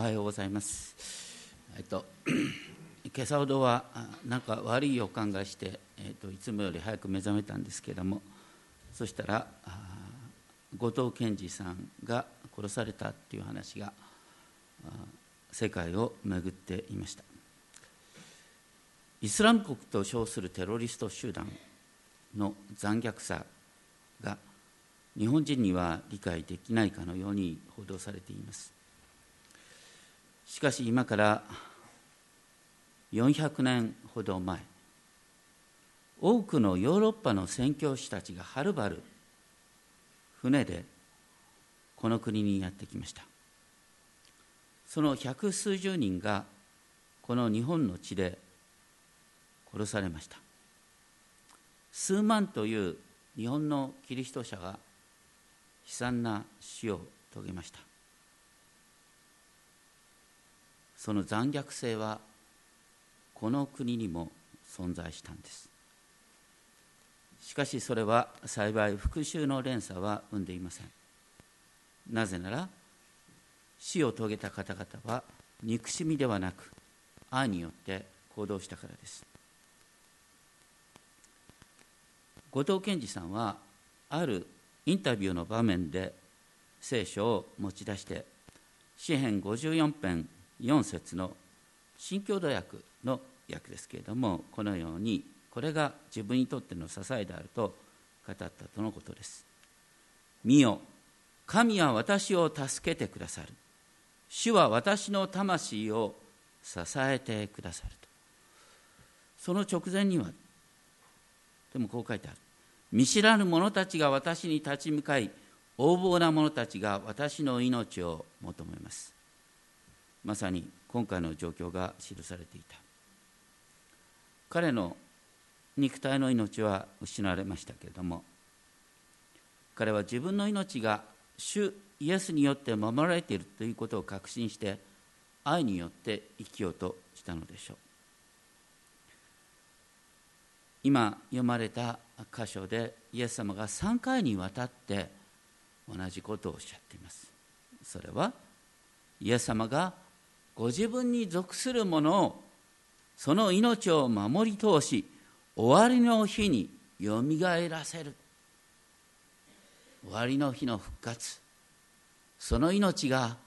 おはようございます。えっと 今朝ほどはなんか悪い予感がして、えっといつもより早く目覚めたんですけども、そしたら後藤健二さんが殺されたっていう話が世界を巡っていました。イスラム国と称するテロリスト集団の残虐さが日本人には理解できないかのように報道されています。しかし今から400年ほど前多くのヨーロッパの宣教師たちがはるばる船でこの国にやってきました。その百数十人がこの日本の地で殺されました。数万という日本のキリスト者が悲惨な死を遂げました。その残虐性はこの国にも存在したんです。しかしそれは幸い復讐の連鎖は生んでいません。なぜなら死を遂げた方々は憎しみではなく愛によって行動したからです。後藤健二さんはあるインタビューの場面で聖書を持ち出して詩編54編4節の新共同訳の訳ですけれどもこのようにこれが自分にとっての支えであると語ったとのことです。見よ神は私を助けてくださる。主は私の魂を支えてくださると。その直前にはでもこう書いてある。見知らぬ者たちが私に立ち向かい横暴な者たちが私の命を求めます。まさに今回の状況が記されていた。彼の肉体の命は失われましたけれども彼は自分の命が主イエスによって守られているということを確信して愛によって生きようとしたのでしょう。今読まれた箇所でイエス様が3回にわたって同じことをおっしゃっています。それはイエス様がご自分に属するものをその命を守り通し終わりの日によみがえらせる。終わりの日の復活。その命が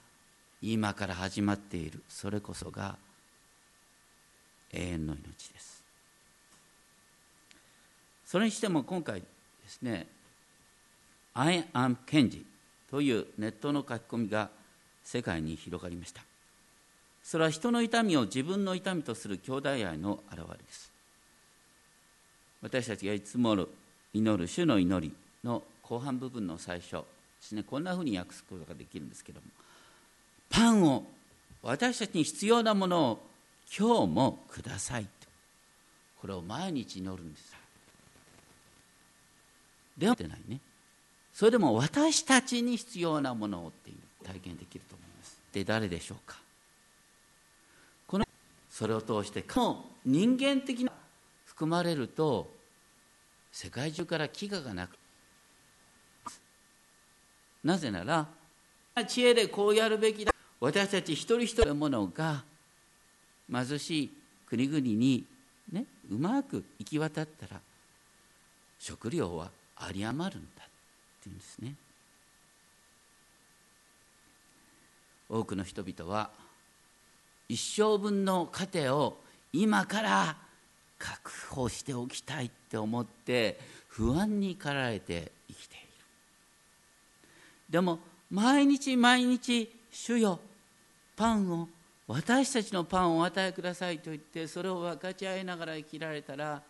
今から始まっている。それこそが永遠の命です。それにしても今回ですね「I am Kenji」というネットの書き込みが世界に広がりました。それは人の痛みを自分の痛みとする兄弟愛の表れです。私たちがいつも祈る主の祈りの後半部分の最初ですね。こんなふうに訳すことができるんですけども。パンを私たちに必要なものを今日もくださいと。これを毎日祈るんです。ではないね。それでも私たちに必要なものをっていう体験できると思います。で誰でしょうか？それを通してこの人間的な含まれると世界中から飢餓がなくなぜなら知恵でこうやるべきだ。私たち一人一人のものが貧しい国々にねうまく行き渡ったら食料は有り余るんだっていうんですね。多くの人々は一生分の糧を今から確保しておきたいって思って不安に駆られて生きている。でも毎日毎日主よパンを私たちのパンをお与えくださいと言ってそれを分かち合いながら生きられたら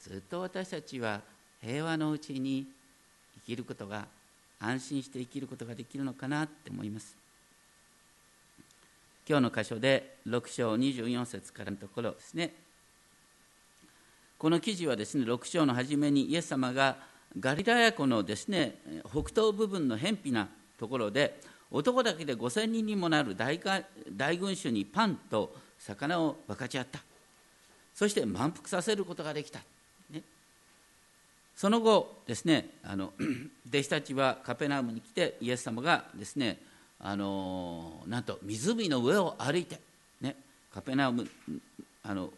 ずっと私たちは平和のうちに生きることが安心して生きることができるのかなって思います。今日の箇所で6章24節からのところですね。この記事はですね6章の初めにイエス様がガリラヤ湖のですね北東部分の偏僻なところで男だけで5000人にもなる大大群衆にパンと魚を分かち合った。そして満腹させることができた、ね、その後ですねあの 弟子たちはカペナウムに来てイエス様がですねあのなんと湖の上を歩いて、ね、カペナウムあの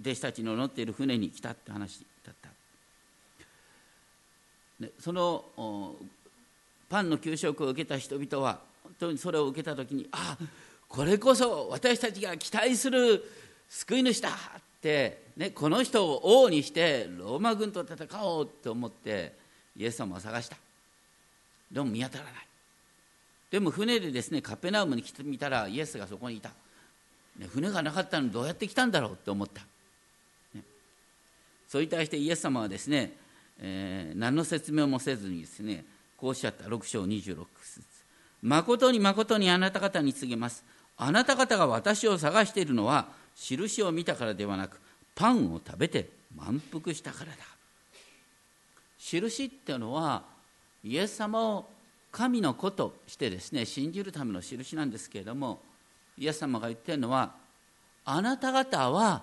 弟子たちの乗っている船に来たって話だった。ね、そのパンの給食を受けた人々は本当にそれを受けた時にあこれこそ私たちが期待する救い主だって、ね、この人を王にしてローマ軍と戦おうと思ってイエス様を探したでも見当たらないでも船でですねカペナウムに来てみたらイエスがそこにいた、ね、船がなかったのにどうやって来たんだろうって思った、ね、それに対してイエス様はですね、えー、何の説明もせずにですねこうおっしゃった。6章26節。誠に誠にあなた方に告げます。あなた方が私を探しているのは印を見たからではなくパンを食べて満腹したからだ。印っていうのはイエス様を神の子としてですね信じるための印なんですけれどもイエス様が言ってるのはあなた方は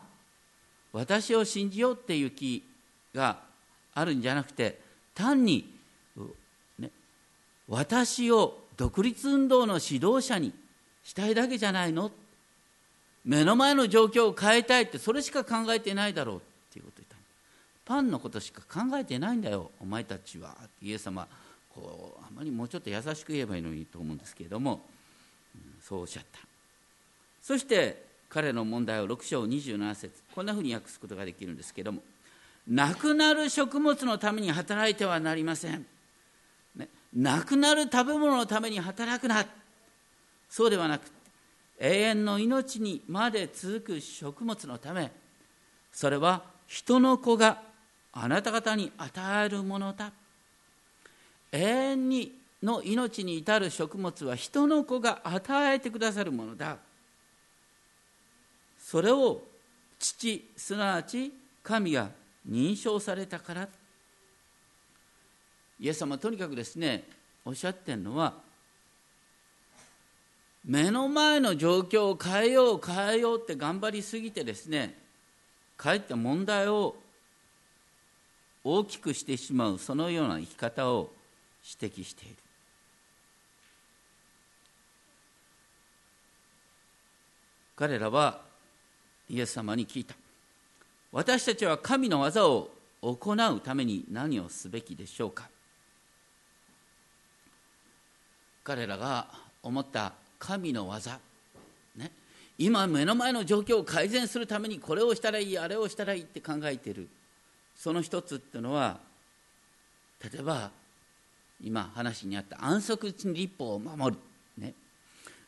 私を信じようっていう気があるんじゃなくて単に、ね、私を独立運動の指導者にしたいだけじゃないの？目の前の状況を変えたいってそれしか考えてないだろうっていうことを言った。パンのことしか考えてないんだよお前たちは。イエス様こうあまりもうちょっと優しく言えばいいのにと思うんですけれども、うん、そうおっしゃった。そして彼の問題を6章27節こんなふうに訳すことができるんですけれどもなくなる食物のために働いてはなりません、ね、なくなる食べ物のために働くな。そうではなく永遠の命にまで続く食物のためそれは人の子があなた方に与えるものだ。永遠にの命に至る食物は人の子が与えてくださるものだ。それを父すなわち神が認証されたから。イエス様とにかくですねおっしゃってるのは目の前の状況を変えよう変えようって頑張りすぎてですねかえって問題を大きくしてしまうそのような生き方を指摘している。彼らはイエス様に聞いた。私たちは神の技を行うために何をすべきでしょうか？彼らが思った神の技、ね、今目の前の状況を改善するためにこれをしたらいいあれをしたらいいって考えている。その一つっていうのは例えば今話にあった安息日立法を守る、ね、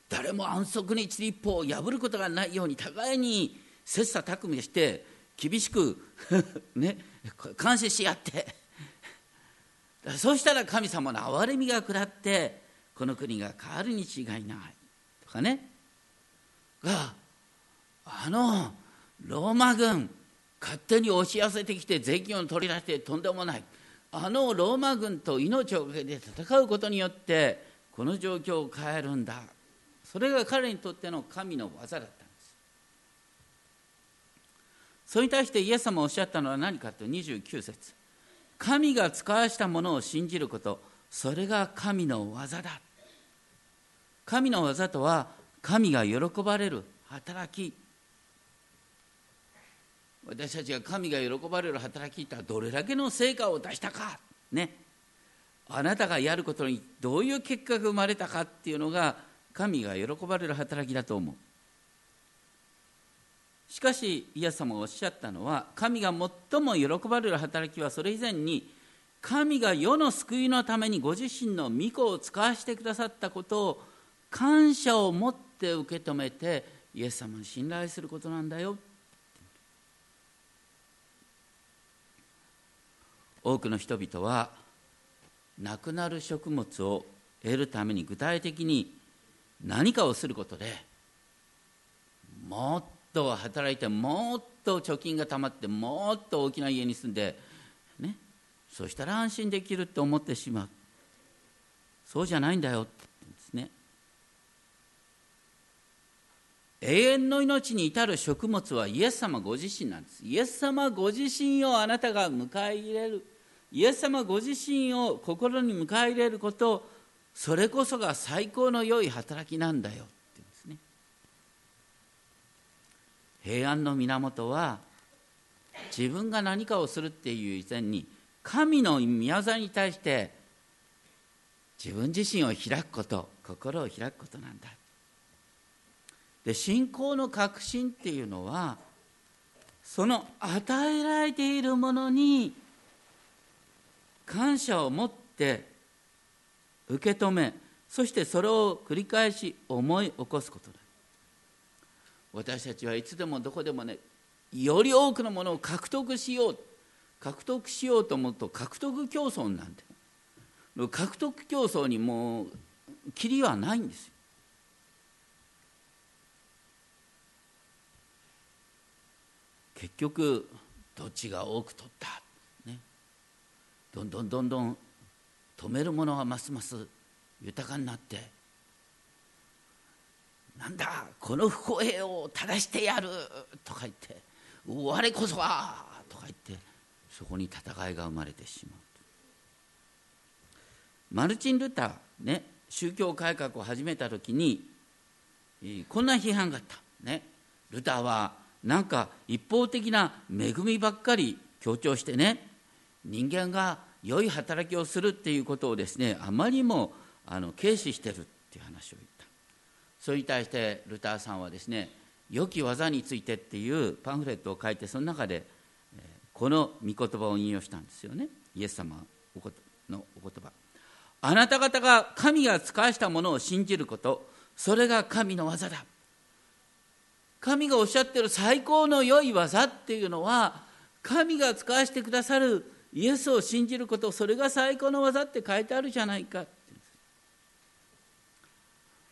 誰も安息日立法を破ることがないように互いに切磋琢磨して厳しく ね、監視し合って。そうしたら神様の憐れみが下ってこの国が変わるに違いない。とかね。があのローマ軍勝手に押し寄せてきて税金を取り出してとんでもない。あのローマ軍と命をかけて戦うことによってこの状況を変えるんだ。それが彼にとっての神の技だったんです。それに対してイエス様おっしゃったのは何かと29節。神が使わしたものを信じること。それが神の技だ。神の技とは神が喜ばれる働き。私たちが神が喜ばれる働きってどれだけの成果を出したか。ね。あなたがやることにどういう結果が生まれたかっていうのが神が喜ばれる働きだと思う。しかしイエス様がおっしゃったのは神が最も喜ばれる働きはそれ以前に神が世の救いのためにご自身の御子を使わせてくださったことを感謝を持って受け止めてイエス様に信頼することなんだよ。多くの人々はなくなる食物を得るために具体的に何かをすることでもっと働いてもっと貯金がたまってもっと大きな家に住んでねそしたら安心できるって思ってしまう。そうじゃないんだよって言うんですね。永遠の命に至る食物はイエス様ご自身なんです。イエス様ご自身をあなたが迎え入れる。イエス様ご自身を心に迎え入れることそれこそが最高の良い働きなんだよって言うんですね。平安の源は自分が何かをするっていう以前に神の宮沢に対して自分自身を開くこと心を開くことなんだ。で信仰の確信っていうのはその与えられているものに感謝を持って受け止めそしてそれを繰り返し思い起こすことだ。私たちはいつでもどこでもねより多くのものを獲得しよう獲得しようと思うと獲得競争なんて獲得競争にもうきりはないんですよ。結局どっちが多く取った、どんどんどんどん止めるものはますます豊かになってなんだこの不公平を正してやるとか言って我こそはとか言ってそこに戦いが生まれてしまう。マルチン・ルターね宗教改革を始めた時にこんな批判があった。ね。ルターはなんか一方的な恵みばっかり強調してね人間が良い働きをするっていうことをですねあまりにもあの軽視してるっていう話を言った。それに対してルターさんはですね良き技についてっていうパンフレットを書いてその中でこの御言葉を引用したんですよね。イエス様のお言葉。あなた方が神が使わしたものを信じることそれが神の技だ。神がおっしゃってる最高の良い技っていうのは神が使わせてくださるイエスを信じることそれが最高の技って書いてあるじゃないか。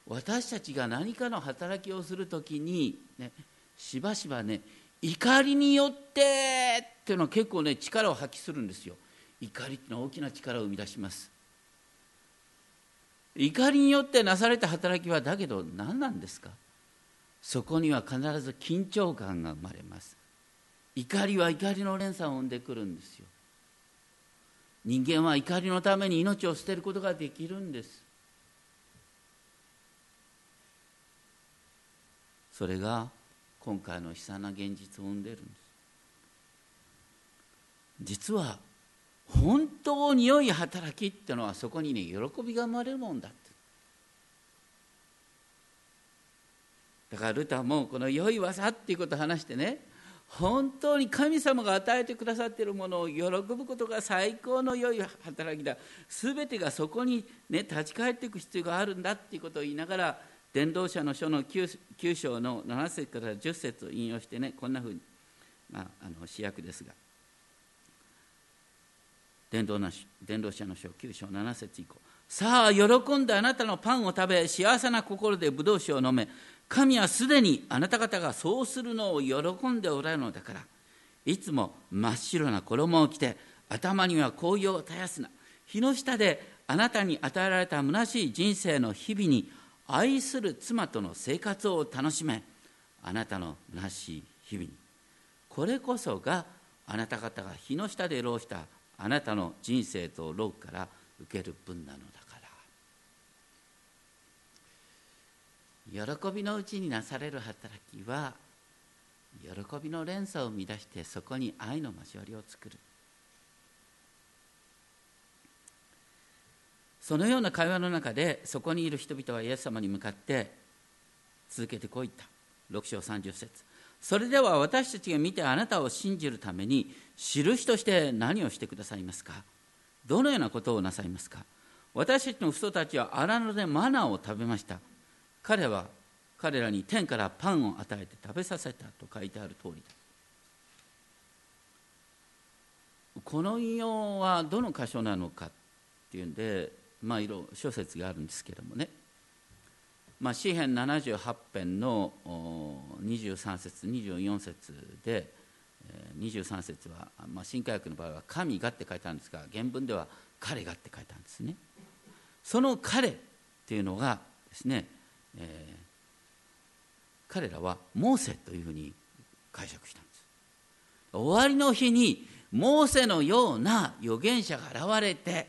私たちが何かの働きをするときに、ね、しばしばね怒りによってっていうのは結構ね力を発揮するんですよ。怒りっていうのは大きな力を生み出します。怒りによってなされた働きはだけど何なんですか？そこには必ず緊張感が生まれます。怒りは怒りの連鎖を生んでくるんですよ。人間は怒りのために命を捨てることができるんです。それが今回の悲惨な現実を生んでるんです。実は本当に良い働きっていうのはそこにね喜びが生まれるもんだって。だからルターもこの良い技っていうことを話してね本当に神様が与えてくださっているものを喜ぶことが最高の良い働きだ。全てがそこに、ね、立ち返っていく必要があるんだっていうことを言いながら伝道者の書の 9, 9章の7節から10節を引用してねこんなふうに、まあ、あの主役ですが。伝道の伝道者の書9章7節以降。さあ喜んであなたのパンを食べ幸せな心でブドウ酒を飲め。神はすでにあなた方がそうするのを喜んでおられるのだからいつも真っ白な衣を着て頭には紅葉を絶やすな。日の下であなたに与えられた虚しい人生の日々に愛する妻との生活を楽しめあなたの虚しい日々に。これこそがあなた方が日の下で労したあなたの人生と労から受ける分なのだ。喜びのうちになされる働きは喜びの連鎖を生み出してそこに愛の交わりを作る。そのような会話の中でそこにいる人々はイエス様に向かって続けてこう言った。6章30節。それでは私たちが見てあなたを信じるために印として何をしてくださいますか？どのようなことをなさいますか？私たちの人たちは荒野でマナーを食べました。彼は彼らに天からパンを与えて食べさせたと書いてある通りだ。この引用はどの箇所なのかっていうんでまあいろいろ諸説があるんですけどもね。まあ、詩編78編の23節24節で23節は、まあ、新科学の場合は「神が」って書いてあるんですが原文では「彼が」って書いてあるんですね。その「彼」っていうのがですねえー、彼らはモーセというふうに解釈したんです。終わりの日にモーセのような預言者が現れて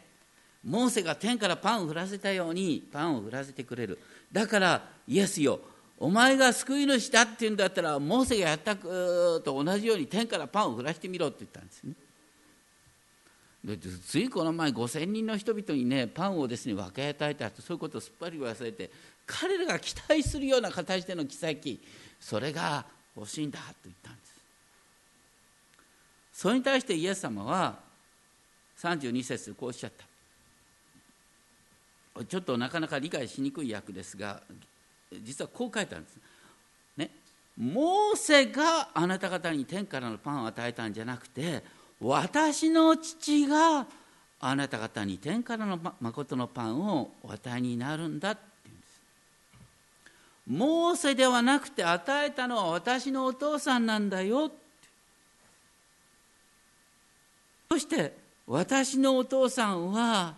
モーセが天からパンを降らせたようにパンを降らせてくれる。だからイエスよお前が救い主だって言うんだったらモーセがやったと同じように天からパンを降らしてみろって言ったんですね。でついこの前5,000人の人々にねパンをですね分け与えたとそういうことをすっぱり忘れて彼らが期待するような形での奇跡それが欲しいんだと言ったんです。それに対してイエス様は32節こうおっしゃった。ちょっとなかなか理解しにくい訳ですが実はこう書いてあるんです。ねモーセがあなた方に天からのパンを与えたんじゃなくて私の父があなた方に天からの誠のパンをお与えになるんだモーセではなくて与えたのは私のお父さんなんだよそして私のお父さんは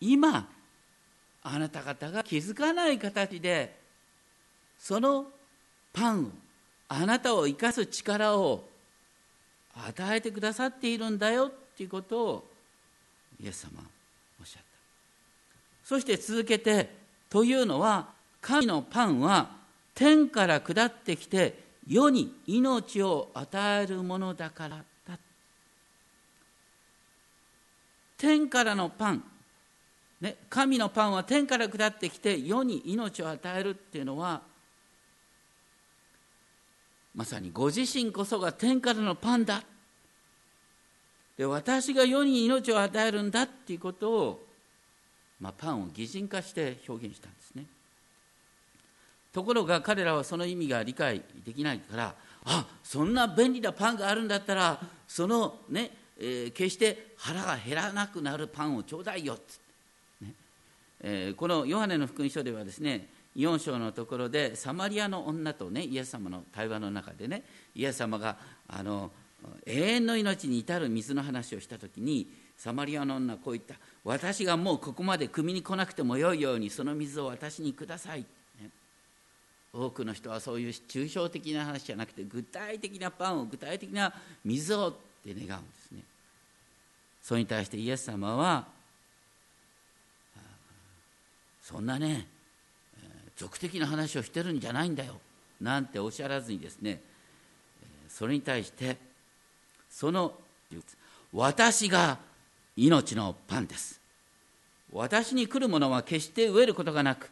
今あなた方が気づかない形でそのパンをあなたを生かす力を与えてくださっているんだよっていうことをイエス様おっしゃった。そして続けてというのは神のパンは天から下ってきて世に命を与えるものだからだ天からのパン、ね、神のパンは天から下ってきて世に命を与えるっていうのはまさにご自身こそが天からのパンだ。で私が世に命を与えるんだっていうことを、まあ、パンを擬人化して表現したんですね。ところが彼らはその意味が理解できないからあそんな便利なパンがあるんだったらそのね、えー、決して腹が減らなくなるパンをちょうだいよって、ね。えー、このヨハネの福音書ではですね4章のところでサマリアの女とねイエス様の対話の中でねイエス様があの永遠の命に至る水の話をした時にサマリアの女はこう言った。私がもうここまで汲みに来なくてもよいようにその水を私にください、多くの人はそういう抽象的な話じゃなくて具体的なパンを具体的な水をって願うんですね。それに対してイエス様はそんなね俗的な話をしてるんじゃないんだよなんておっしゃらずにですねそれに対してその私が命のパンです。私に来る者は決して飢えることがなく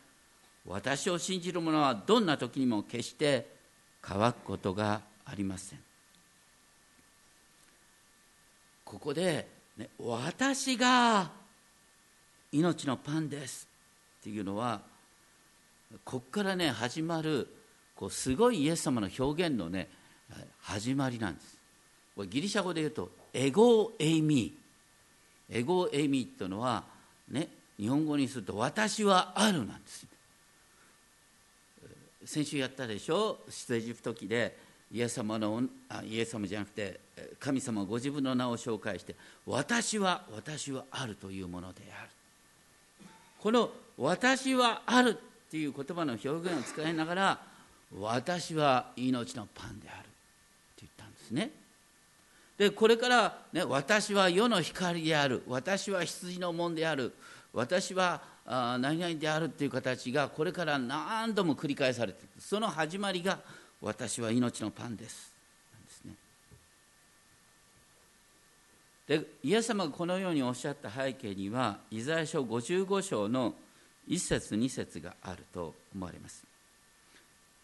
私を信じる者はどんな時にも決して乾くことがありません。ここで、ね、私が命のパンですっていうのはここからね始まるこうすごいイエス様の表現のね始まりなんです。これギリシャ語で言うとエゴエイミ。ーエゴエイミーっていうのはね日本語にすると私はあるなんです先週やったでしょ？出エジプト記でイエス様のあイエス様じゃなくて神様ご自分の名を紹介して私は私はあるというものである。この私はあるっていう言葉の表現を使いながら私は命のパンであるって言ったんですね。でこれから、ね、私は世の光である。私は羊の門である。私はあ何々であるっていう形がこれから何度も繰り返されているその始まりが私は命のパンです。なんですね。でイエス様がこのようにおっしゃった背景にはイザヤ書55章の1節2節があると思われます。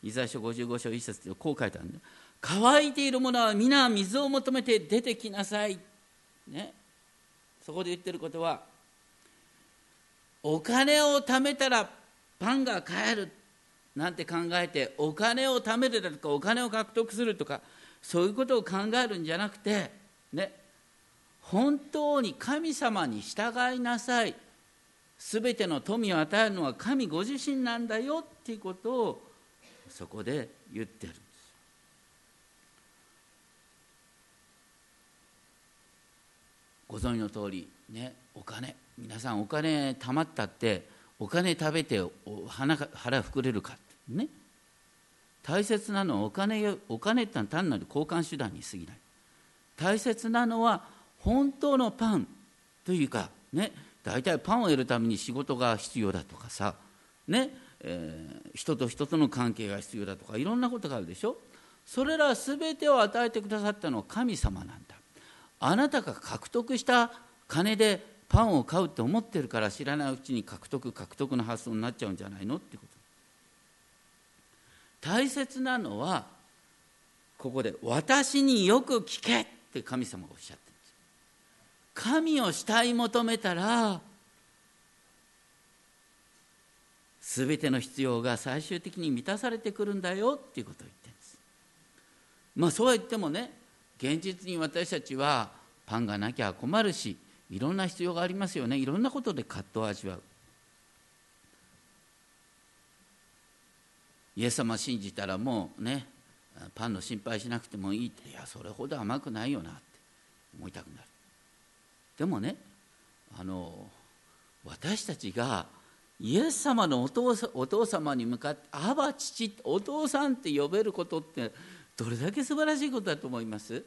イザヤ書55章1節でこう書いてあるんだ。乾いている者は皆水を求めて出てきなさい。ね、そこで言ってることはお金を貯めたらパンが買える。なんて考えてお金を貯めるだとかお金を獲得するとかそういうことを考えるんじゃなくてね本当に神様に従いなさい。全ての富を与えるのは神ご自身なんだよっていうことをそこで言ってるんです。ご存知の通りねお金。皆さんお金貯まったってお金食べて腹膨れるかね。大切なのはお金お金ってのは単なる交換手段に過ぎない。大切なのは本当のパンというかね。大体パンを得るために仕事が必要だとかさ。ね、えー、人と人との関係が必要だとかいろんなことがあるでしょ。それら全てを与えてくださったのは神様なんだ。あなたが獲得した金でパンを買うって思ってるから知らないうちに獲得獲得の発想になっちゃうんじゃないのってこと。大切なのはここで「私によく聞け」って神様がおっしゃってるんです神を慕い求めたら全ての必要が最終的に満たされてくるんだよっていうことを言ってるんです。まあそうは言ってもね現実に私たちはパンがなきゃ困るしいろんな必要がありますよね。いろんなことで葛藤を味わう。イエス様信じたらもうねパンの心配しなくてもいいって。いやそれほど甘くないよなって。思いたくなる。でもねあの私たちがイエス様のお父お父様に向かって「アバ父お父さん」って呼べることってどれだけ素晴らしいことだと思います？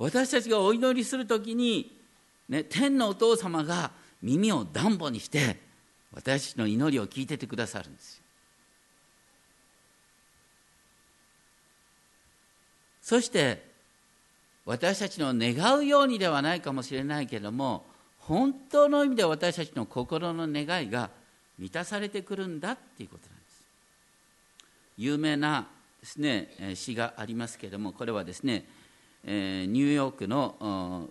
私たちがお祈りするときに、ね、天のお父様が耳を暖房にして私たちの祈りを聞いててくださるんですよ。そして私たちの願うようにではないかもしれないけれども本当の意味で私たちの心の願いが満たされてくるんだっていうことなんです。有名なですね詩がありますけれどもこれはですねニューヨークの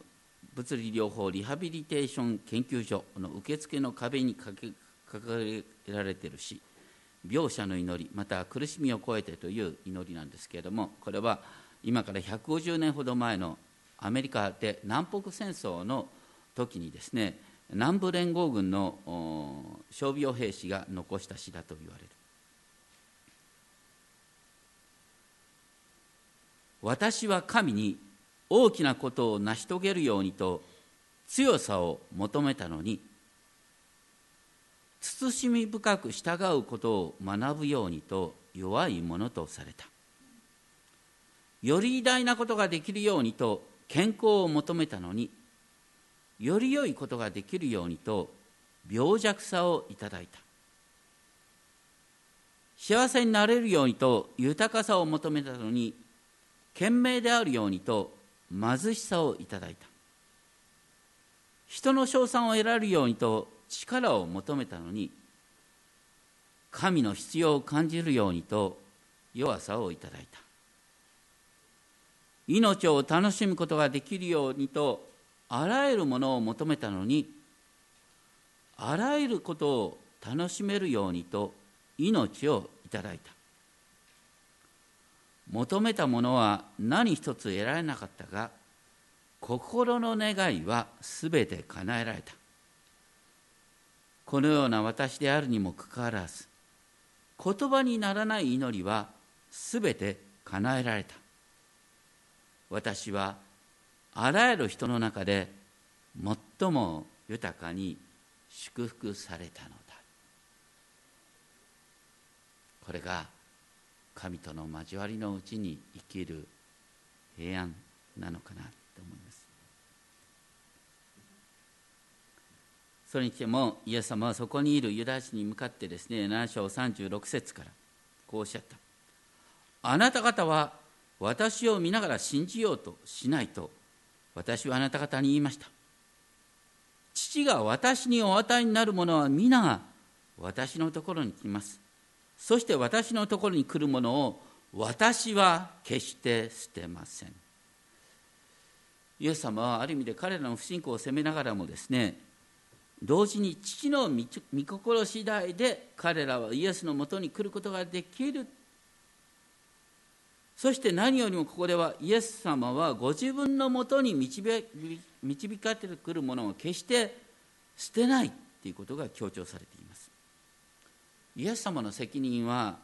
物理療法リハビリテーション研究所の受付の壁に掲げられている詩病者の祈りまた苦しみを超えてという祈りなんですけれどもこれは今から150年ほど前のアメリカで南北戦争の時にですね南部連合軍の傷病兵士が残した詩だと言われる。私は神に大きなことを成し遂げるようにと強さを求めたのに慎み深く従うことを学ぶようにと弱いものとされた。より偉大なことができるようにと健康を求めたのにより良いことができるようにと病弱さをいただいた。幸せになれるようにと豊かさを求めたのに賢明であるようにと貧しさをいただいた。人の称賛を得られるようにと力を求めたのに神の必要を感じるようにと弱さをいただいた。命を楽しむことができるようにとあらゆるものを求めたのにあらゆることを楽しめるようにと命をいただいた。求めたものは何一つ得られなかったが心の願いはすべて叶えられた。このような私であるにもかかわらず言葉にならない祈りはすべて叶えられた。私はあらゆる人の中で最も豊かに祝福されたのだ。これが神との交わりのうちに生きる平安なのかなと思います。それにしてもイエス様はそこにいるユダヤ人に向かってですね7章36節からこうおっしゃった。あなた方は私を見ながら信じようとしないと私はあなた方に言いました。父が私にお与えになるものは皆が私のところに来ます。そして私のところに来るものを私は決して捨てません。イエス様はある意味で彼らの不信仰を責めながらもですね同時に父の御心次第で彼らはイエスのもとに来ることができる。そして何よりもここではイエス様はご自分のもとに導かれてくるものを決して捨てないということが強調されています。イエス様の責任は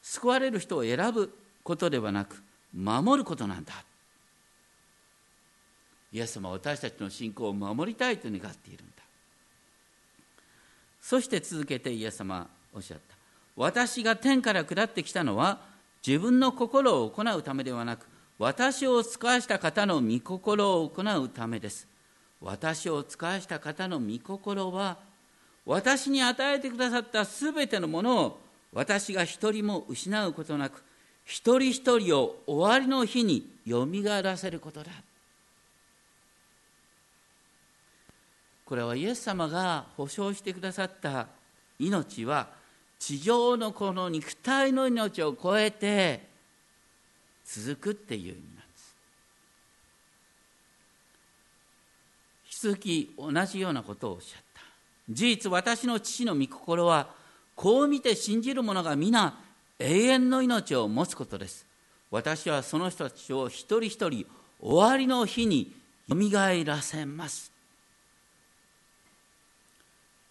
救われる人を選ぶことではなく守ることなんだ。イエス様は私たちの信仰を守りたいと願っているんだ。そして続けてイエス様おっしゃった。私が天から下ってきたのは自分の心を行うためではなく私を使わした方の御心を行うためです。私を使わした方の御心は私に与えてくださったすべてのものを私が一人も失うことなく一人一人を終わりの日によみがえらせることだ。これはイエス様が保証してくださった命は地上のこの肉体の命を超えて続くっていう意味なんです。引き続き同じようなことをおっしゃった。事実私の父の御心はこう見て信じる者が皆永遠の命を持つことです。私はその人たちを一人一人終わりの日によみがえらせます。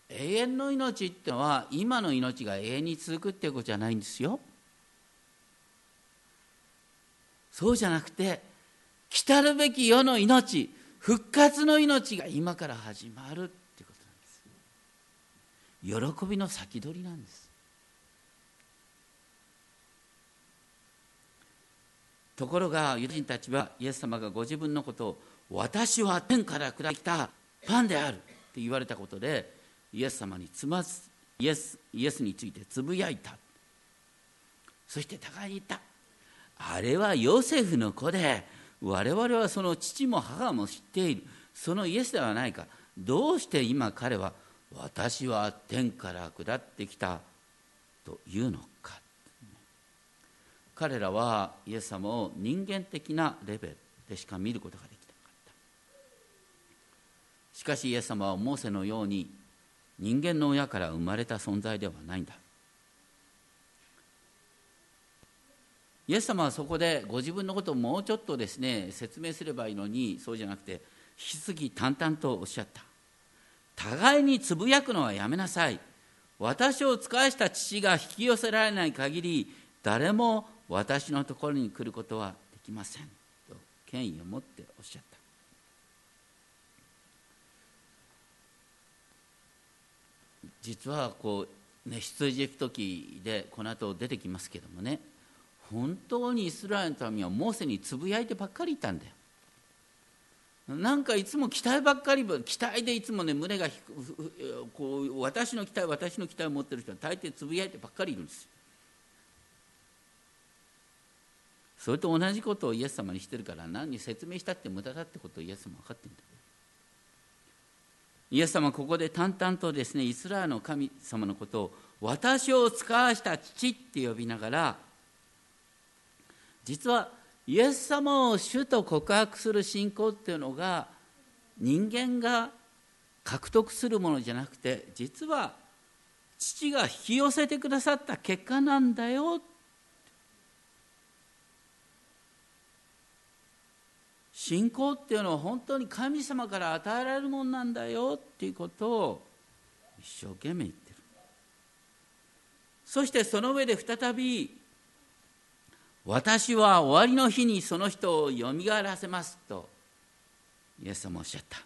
永遠の命ってのは今の命が永遠に続くっていうことじゃないんですよ。そうじゃなくて来たるべき世の命復活の命が今から始まる。喜びの先取りなんです。ところがユダ人たちはイエス様がご自分のことを私は天から下ってきたパンであるって言われたことでイエス様につまイエスイエスについてつぶやいた。そして互いに言った。あれはヨセフの子で我々はその父も母も知っている。そのイエスではないか。どうして今彼は私は天から下ってきたというのか。彼らはイエス様を人間的なレベルでしか見ることができなかった。しかしイエス様はモーセのように人間の親から生まれた存在ではないんだ。イエス様はそこでご自分のことをもうちょっとですね説明すればいいのにそうじゃなくて引き継ぎ淡々とおっしゃった。互いにつぶやくのはやめなさい。私を使わした父が引き寄せられない限り誰も私のところに来ることはできませんと権威を持っておっしゃった。実はこう、ね、出エジプト記でこの後出てきますけどもね本当にイスラエルの民はモーセにつぶやいてばっかりいたんだよ。なんかいつも期待ばっかり期待でいつもね胸がこう私の期待私の期待を持ってる人は大抵つぶやいてばっかりいるんですよ。それと同じことをイエス様にしてるから何に説明したって無駄だってことをイエス様分かってるんだ。イエス様はここで淡々とですねイスラエルの神様のことを私を使わした父って呼びながら実はイエス様を主と告白する信仰っていうのが人間が獲得するものじゃなくて実は父が引き寄せてくださった結果なんだよ。信仰っていうのは本当に神様から与えられるもんなんだよっていうことを一生懸命言ってる。そしてその上で再び私は終わりの日にその人をよみがえらせますとイエス様おっしゃった。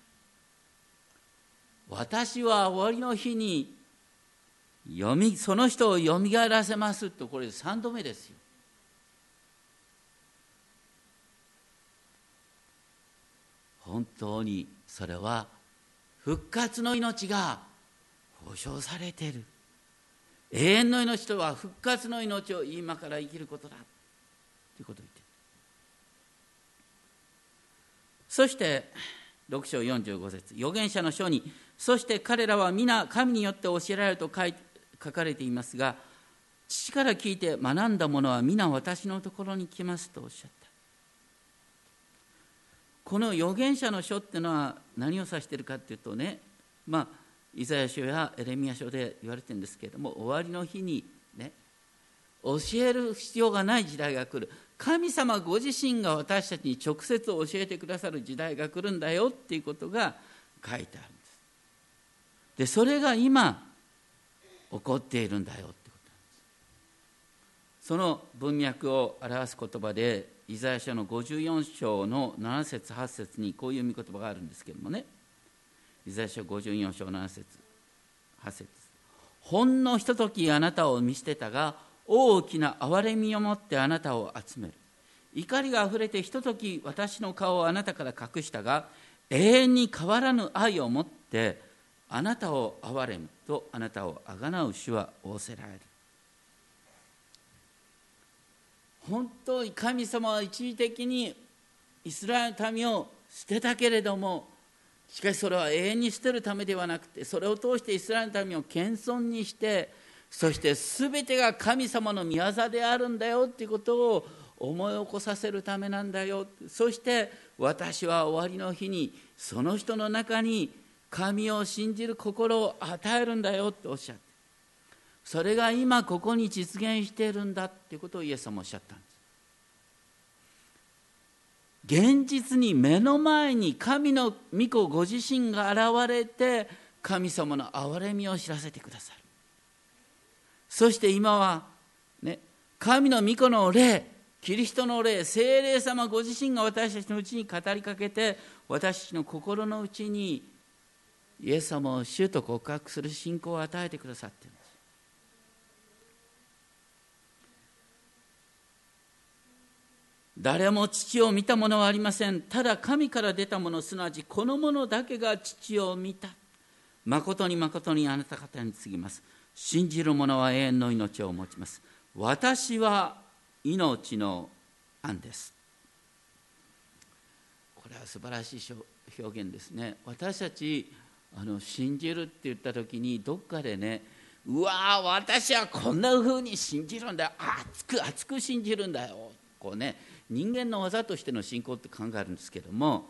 私は終わりの日によみその人をよみがえらせますとこれ3度目ですよ。本当にそれは復活の命が保証されている。永遠の命とは復活の命を今から生きることだ。ということを言ってそして6章45節預言者の書にそして彼らは皆神によって教えられると書書かれていますが父から聞いて学んだ者は皆私のところに来ますとおっしゃった。この預言者の書っていうのは何を指しているかっていうとねまあイザヤ書やエレミア書で言われてるんですけれども終わりの日にね教える必要がない時代が来る。神様ご自身が私たちに直接教えてくださる時代が来るんだよっていうことが書いてあるんです。でそれが今起こっているんだよってことなんです。その文脈を表す言葉でイザヤ書の54章の7節8節にこういう見言葉があるんですけどもね。イザヤ書54章7節8節。ほんのひとときあなたを見捨てたが大きな憐れみを持ってあなたを集める。怒りがあふれてひととき私の顔をあなたから隠したが永遠に変わらぬ愛を持ってあなたを憐れむとあなたをあがなう主は仰せられる。本当に神様は一時的にイスラエルの民を捨てたけれどもしかしそれは永遠に捨てるためではなくてそれを通してイスラエルの民を謙遜にしてそして全てが神様の御業であるんだよっていうことを思い起こさせるためなんだよ。そして私は終わりの日にその人の中に神を信じる心を与えるんだよっておっしゃって。それが今ここに実現しているんだっていうことをイエス様おっしゃったんです。現実に目の前に神の御子ご自身が現れて神様の憐れみを知らせてくださる。そして今はね神の御子の霊キリストの霊精霊様ご自身が私たちのうちに語りかけて私たちの心のうちにイエス様を主と告白する信仰を与えてくださっているんです。誰も父を見た者はありません。ただ神から出たものすなわちこの者だけが父を見た。誠に誠にあなた方に告ぎます。信じる者は永遠の命を持ちます。私は命の案です。これは素晴らしい表現ですね。私たちあの信じるって言った時にどっかでねうわ私はこんなふうに信じるんだ。よ熱く熱く信じるんだよ。こうね人間の技としての信仰って考えるんですけども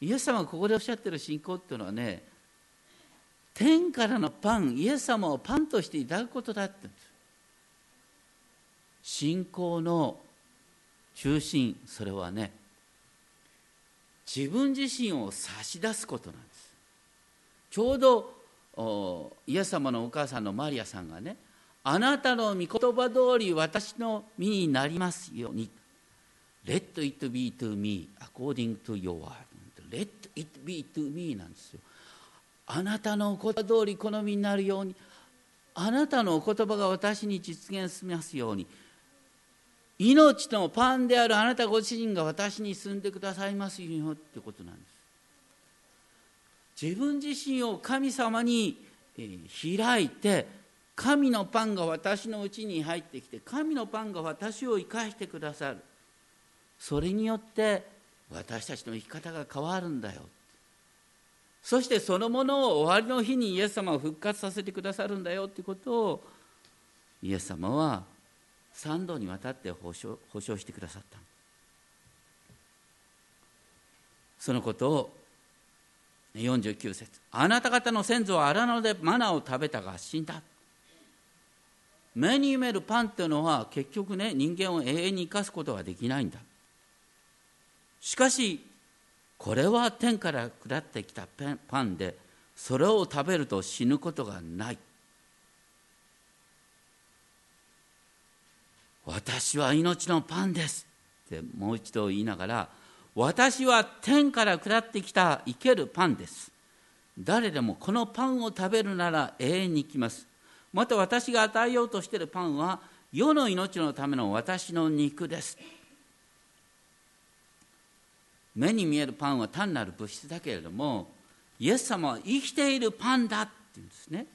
イエス様がここでおっしゃってる信仰っていうのはね天からのパンイエス様をパンとしていただくことだって信仰の中心それはね自分自身を差し出すことなんです。ちょうどイエス様のお母さんのマリアさんがねあなたの御言葉通り私の身になりますように。Let it be to me according to your word Let it be to me なんですよ。あなたのお言葉通り好みになるようにあなたのお言葉が私に実現しますように命のパンであるあなたご自身が私に住んでくださいますよってことなんです。自分自身を神様に開いて神のパンが私のうちに入ってきて神のパンが私を生かしてくださる。それによって私たちの生き方が変わるんだよ。そしてそのものを終わりの日にイエス様を復活させてくださるんだよということをイエス様は3度にわたって保証保証してくださった。そのことを49節。あなた方の先祖は荒野でマナを食べたが死んだ。目に見えるパンっていうのは結局ね人間を永遠に生かすことはできないんだ。しかしこれは天から下ってきたパンでそれを食べると死ぬことがない。私は命のパンですってもう一度言いながら私は天から下ってきた生けるパンです。誰でもこのパンを食べるなら永遠に生きます。また私が与えようとしているパンは世の命のための私の肉です。目に見えるパンは単なる物質だけれどもイエス様は生きているパンだって言うんですね。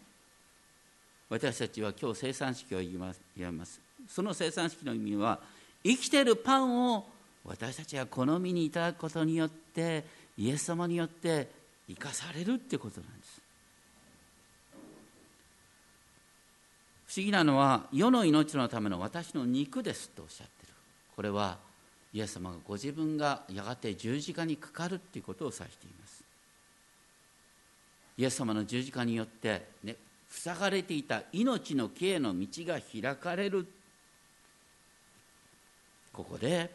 私たちは今日生産式を言います。言いますその生産式の意味は生きているパンを私たちが好みにいただくことによってイエス様によって生かされるってことなんです。不思議なのは世の命のための私の肉ですとおっしゃってる。これはイエス様がご自分がやがて十字架にかかるということを指しています。イエス様の十字架によって、ね、塞がれていた命の刑の道が開かれる。ここで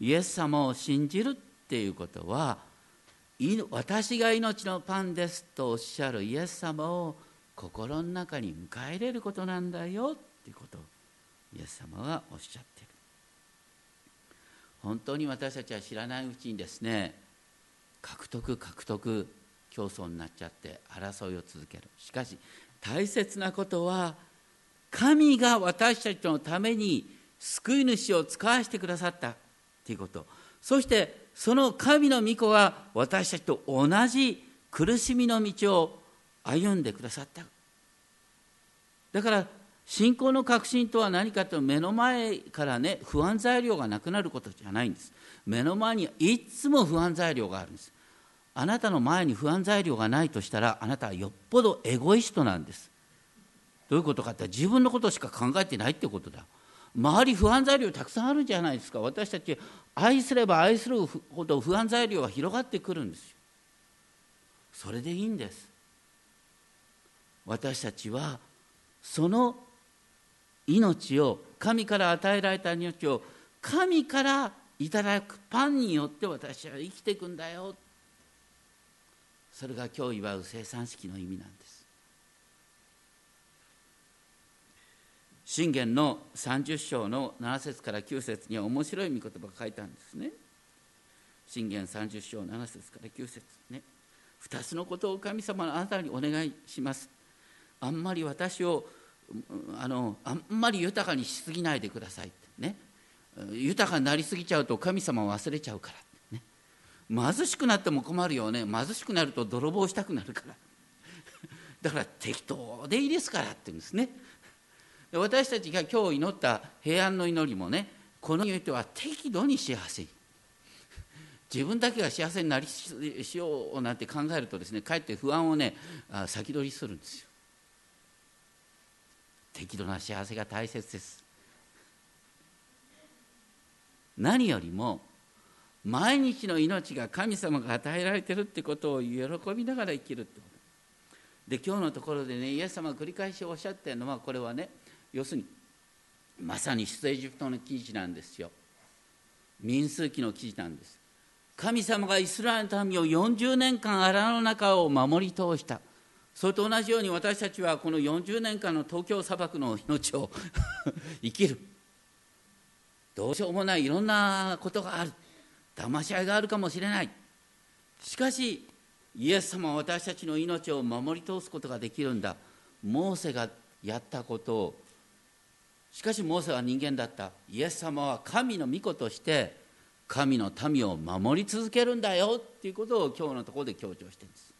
イエス様を信じるっていうことは私が命のパンですとおっしゃるイエス様を心の中に迎え入れることなんだよっていうことをイエス様はおっしゃっている。本当に私たちは知らないうちにですね獲得獲得競争になっちゃって争いを続ける。しかし大切なことは神が私たちのために救い主を使わせてくださったということ。そしてその神の御子が私たちと同じ苦しみの道を歩んでくださった。だから信仰の確信とは何かと目の前からね不安材料がなくなることじゃないんです。目の前にいつも不安材料があるんです。あなたの前に不安材料がないとしたらあなたはよっぽどエゴイストなんです。どういうことかって自分のことしか考えてないってことだ。周り不安材料たくさんあるじゃないですか。私たち愛すれば愛するほど不安材料が広がってくるんですよ。それでいいんです。私たちはその命を神から与えられた命を神からいただくパンによって私は生きていくんだよ。それが今日祝う生産式の意味なんです。信玄の30章の7節から9節には面白い御言葉が書いたんですね。信玄30章7節から9節ね。2つのことを神様のあなたにお願いします。あんまり私をあのあんまり豊かにしすぎないでくださいね。豊かになりすぎちゃうと神様を忘れちゃうから、ね、貧しくなっても困るよね。貧しくなると泥棒したくなるから。だから適当でいいですからって言うんですね。私たちが今日祈った平安の祈りもねこのにおいては適度に幸せ。に自分だけが幸せになりしようなんて考えるとですねかえって不安をね先取りするんですよ。適度な幸せが大切です。何よりも毎日の命が神様が与えられてるってことを喜びながら生きるってこと。で今日のところでねイエス様が繰り返しおっしゃってるのはこれはね要するにまさに出エジプトの記事なんですよ。民数記の記事なんです。神様がイスラエルの民を40年間荒野の中を守り通した。それと同じように私たちはこの40年間の東京砂漠の命を 生きる。どうしようもないいろんなことがある。騙し合いがあるかもしれない。しかしイエス様は私たちの命を守り通すことができるんだ。モーセがやったことを。しかしモーセは人間だった。イエス様は神の御子として神の民を守り続けるんだよっていうことを今日のところで強調してるんです。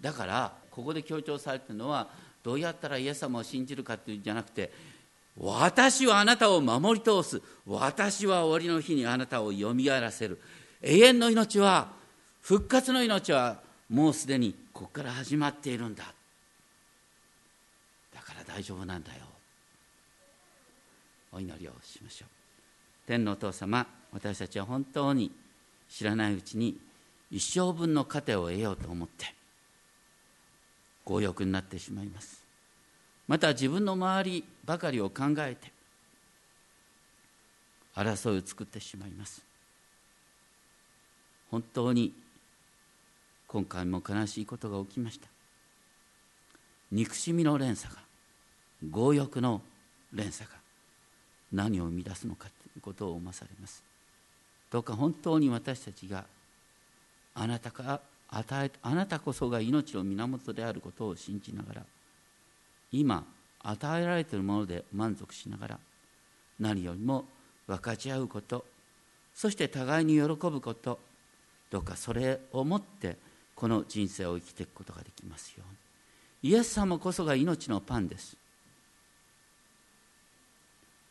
だからここで強調されてるのはどうやったらイエス様を信じるかっていうんじゃなくて私はあなたを守り通す。私は終わりの日にあなたをよみがえらせる。永遠の命は復活の命はもうすでにここから始まっているんだ。だから大丈夫なんだよ。お祈りをしましょう。天のお父様私たちは本当に知らないうちに一生分の糧を得ようと思って強欲になってしまいます。また自分の周りばかりを考えて争いを作ってしまいます。本当に今回も悲しいことが起きました。憎しみの連鎖が強欲の連鎖が何を生み出すのかということを思わされます。どうか本当に私たちがあなたが与えあなたこそが命の源であることを信じながら今与えられているもので満足しながら何よりも分かち合うことそして互いに喜ぶことどうかそれをもってこの人生を生きていくことができますように。イエス様こそが命のパンです。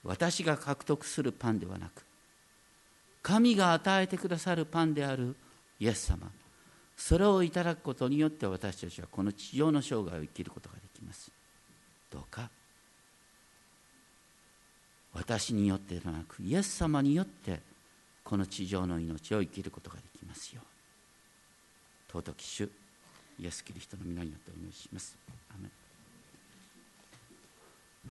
私が獲得するパンではなく神が与えてくださるパンであるイエス様。それをいただくことによって私たちはこの地上の生涯を生きることができます。どうか？私によってではなくイエス様によってこの地上の命を生きることができますよう。尊き主イエス・キリストの皆によってお願いします。アメン。